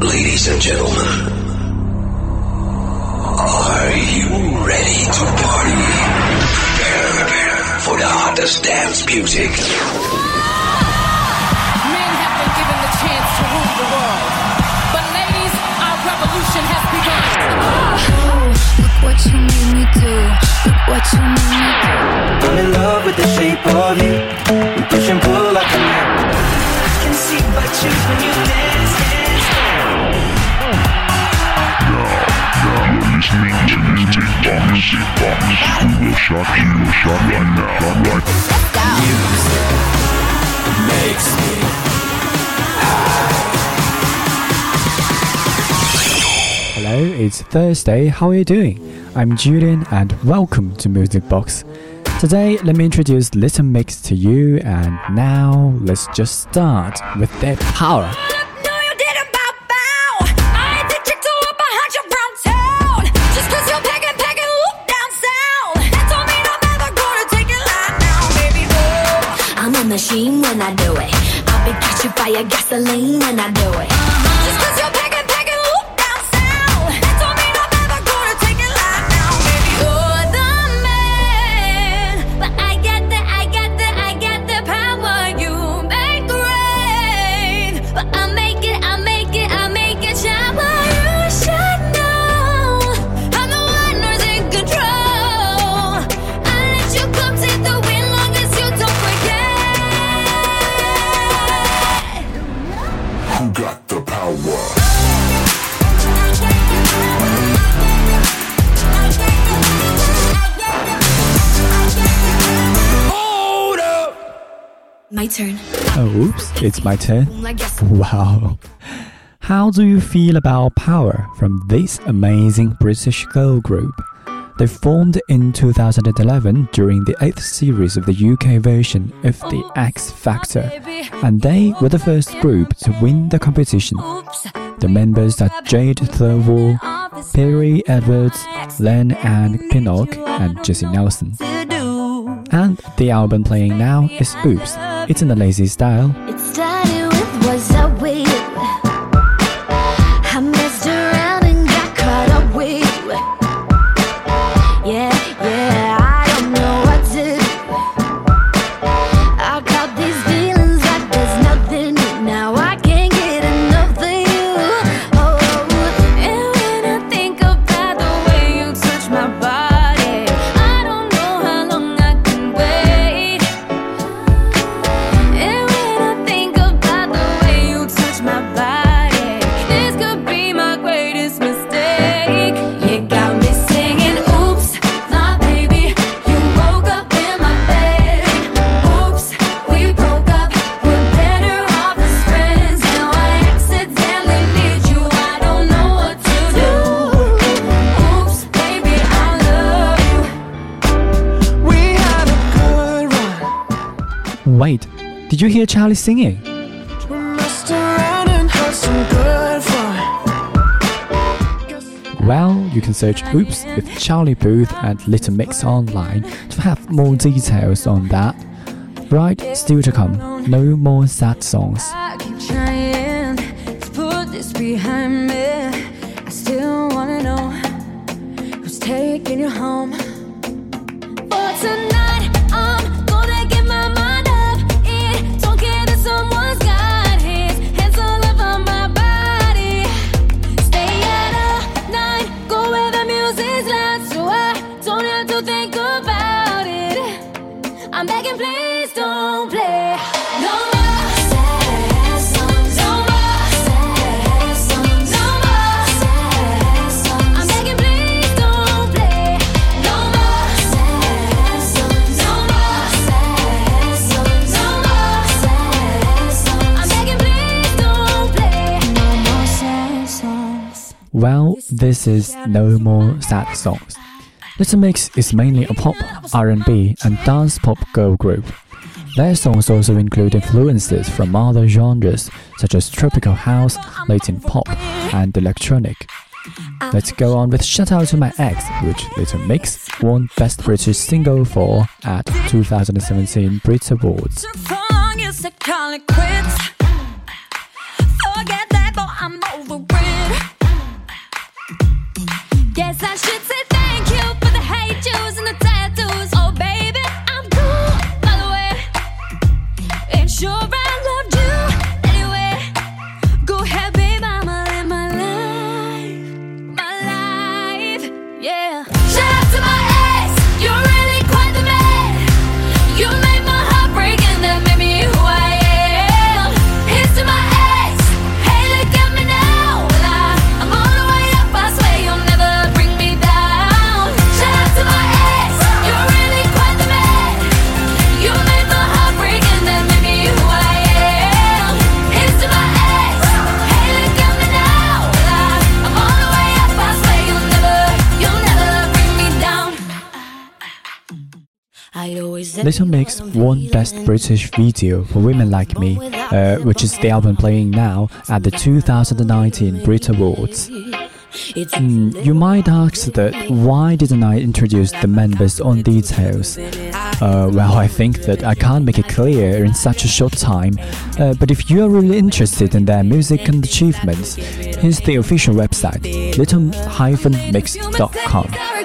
Ladies and gentlemen, are you ready to party? Prepare for the hottest dance music. Men have been given the chance to rule the world. But ladies, our revolution has begun. Look what you made me do. Look what you made me do. I'm in love with the shape of you. Listening to Music Box. Music Box. We will shock you, shock right now, right Makes me Hello, it's Thursday. How are you doing? I'm Julian and welcome to Music Box. Today, let me introduce Little Mix to you, and now let's just start with their power. Be catching fire, gasoline when I do it. Got the power? My turn. Oh, oops, it's my turn. Wow. How do you feel about Power from this amazing British girl group? They formed in 2011 during the 8th series of the UK version of The X Factor, and they were the first group to win the competition. The members are Jade Thirlwall, Perrie Edwards, Leigh-Anne Pinnock, and Jesy Nelson. And the album playing now is Oops. It's in the lazy style. Wait, did you hear Charlie singing? We messed around and had some good fun. Well, you can search Oops with Charlie Puth and Little Mix online to have more details on that. Right, still to come, no more sad songs. I keep trying to put this behind me. I still wanna know who's taking you home. For tonight, Well, this is no more sad songs. Little Mix is mainly a pop, R&B, and dance pop girl group. Their songs also include influences from other genres such as tropical house, Latin pop, and electronic. Let's go on with Shout Out to My Ex, which Little Mix won Best British Single for at 2017 Brit Awards. that shit Little Mix won Best British Video for Woman Like Me, uh, which is the album playing now at the 2019 Brit Awards. Mm, you might ask that why didn't I introduce the members on details? Uh, well, I think that I can't make it clear in such a short time. Uh, but if you are really interested in their music and achievements, here's the official website, little-mix.com.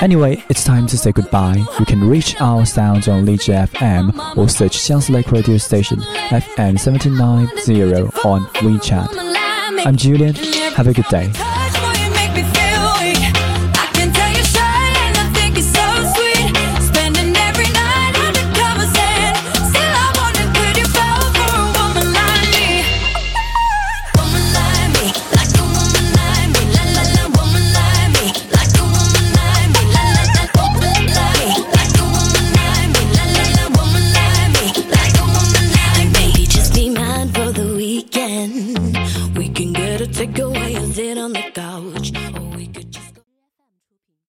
Anyway, it's time to say goodbye. You can reach our sounds on Legion FM or search Xiangsu Lake Radio Station FM 790 on WeChat. I'm Julian. Have a good day.